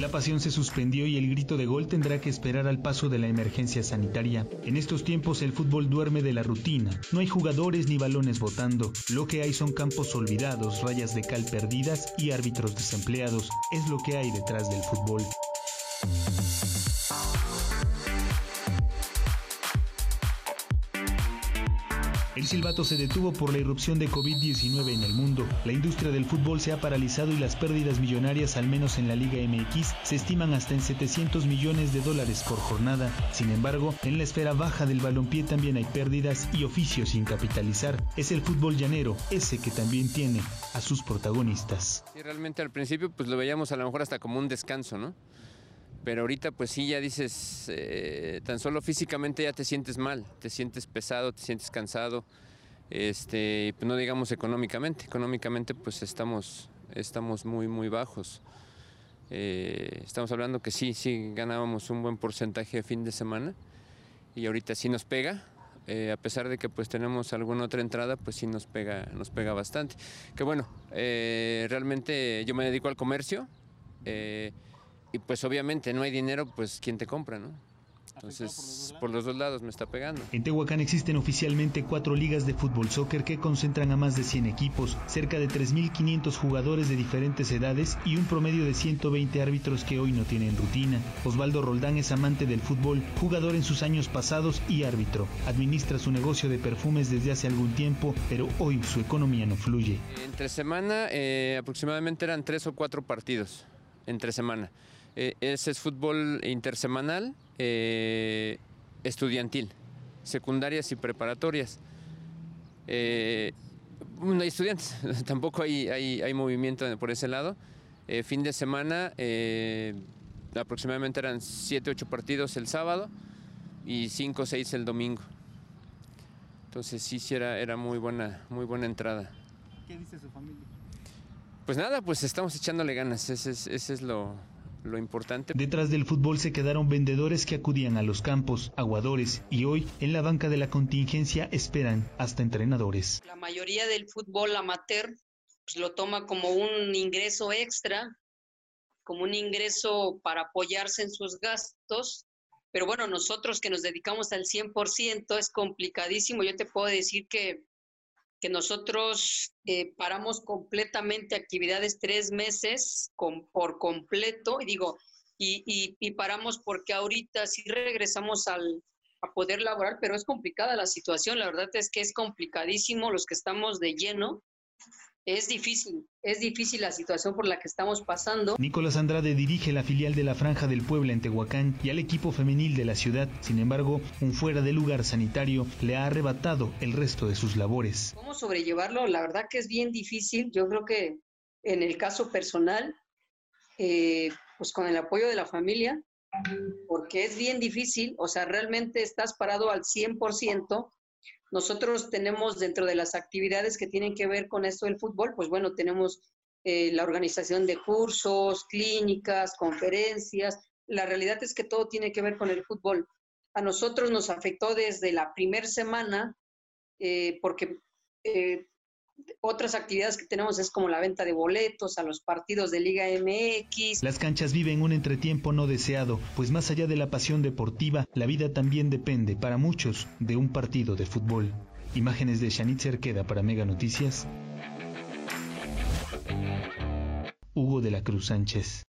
La pasión se suspendió y el grito de gol tendrá que esperar al paso de la emergencia sanitaria. En estos tiempos el fútbol duerme de la rutina. No hay jugadores ni balones votando. Lo que hay son campos olvidados, rayas de cal perdidas y árbitros desempleados. Es lo que hay detrás del fútbol. El silbato se detuvo por la irrupción de COVID-19 en el mundo. La industria del fútbol se ha paralizado y las pérdidas millonarias, al menos en la Liga MX, se estiman hasta en 700 millones de dólares por jornada. Sin embargo, en la esfera baja del balompié también hay pérdidas y oficios sin capitalizar. Es el fútbol llanero, ese que también tiene a sus protagonistas. Y realmente al principio pues lo veíamos a lo mejor hasta como un descanso, ¿no? Pero ahorita pues sí ya dices, eh, tan solo físicamente ya te sientes mal, te sientes pesado, te sientes cansado, este, pues no digamos económicamente, económicamente pues estamos, estamos muy muy bajos. Eh, estamos hablando que sí, sí ganábamos un buen porcentaje de fin de semana y ahorita sí nos pega, eh, a pesar de que pues tenemos alguna otra entrada, pues sí nos pega, nos pega bastante. Que bueno, realmente yo me dedico al comercio y pues obviamente no hay dinero, pues ¿quién te compra, no? Entonces, por los, dos lados me está pegando. En Tehuacán existen oficialmente cuatro ligas de fútbol soccer que concentran a más de 100 equipos, cerca de 3.500 jugadores de diferentes edades y un promedio de 120 árbitros que hoy no tienen rutina. Osvaldo Roldán es amante del fútbol, jugador en sus años pasados y árbitro. Administra su negocio de perfumes desde hace algún tiempo, pero hoy su economía no fluye. Entre semana eh, aproximadamente eran tres o cuatro partidos, entre semana. Eh, ese es fútbol intersemanal, eh, estudiantil, secundarias y preparatorias. Eh, no hay estudiantes, tampoco hay, hay, movimiento por ese lado. fin de semana, aproximadamente eran 7, 8 partidos el sábado y 5 o 6 el domingo. Entonces sí, sí era, era muy, buena, muy buena entrada. ¿Qué dice su familia? Pues nada, pues estamos echándole ganas, ese es lo, lo importante. Detrás del fútbol se quedaron vendedores que acudían a los campos, aguadores y hoy en la banca de la contingencia esperan hasta entrenadores. La mayoría del fútbol amateur pues, lo toma como un ingreso extra, como un ingreso para apoyarse en sus gastos. Pero bueno, nosotros que nos dedicamos al 100% es complicadísimo. Yo te puedo decir que que nosotros eh, paramos completamente actividades tres meses por completo, y digo, y, y, paramos porque ahorita sí regresamos al, a poder laborar, pero es complicada la situación, la verdad es que es complicadísimo los que estamos de lleno, es difícil, es difícil la situación por la que estamos pasando. Nicolás Andrade dirige la filial de la Franja del Puebla en Tehuacán y al equipo femenil de la ciudad. Sin embargo, un fuera de lugar sanitario le ha arrebatado el resto de sus labores. ¿Cómo sobrellevarlo? La verdad que es bien difícil. Yo creo que en el caso personal, eh, pues con el apoyo de la familia, porque es bien difícil, o sea, realmente estás parado al 100%, nosotros tenemos dentro de las actividades que tienen que ver con esto del fútbol, pues bueno, tenemos eh, la organización de cursos, clínicas, conferencias. La realidad es que todo tiene que ver con el fútbol. A nosotros nos afectó desde la primera semana eh, porque eh, otras actividades que tenemos es como la venta de boletos a los partidos de Liga MX. Las canchas viven un entretiempo no deseado, pues más allá de la pasión deportiva, la vida también depende, para muchos, de un partido de fútbol. Imágenes de Shanit Cerqueda para Mega Noticias. Hugo de la Cruz Sánchez.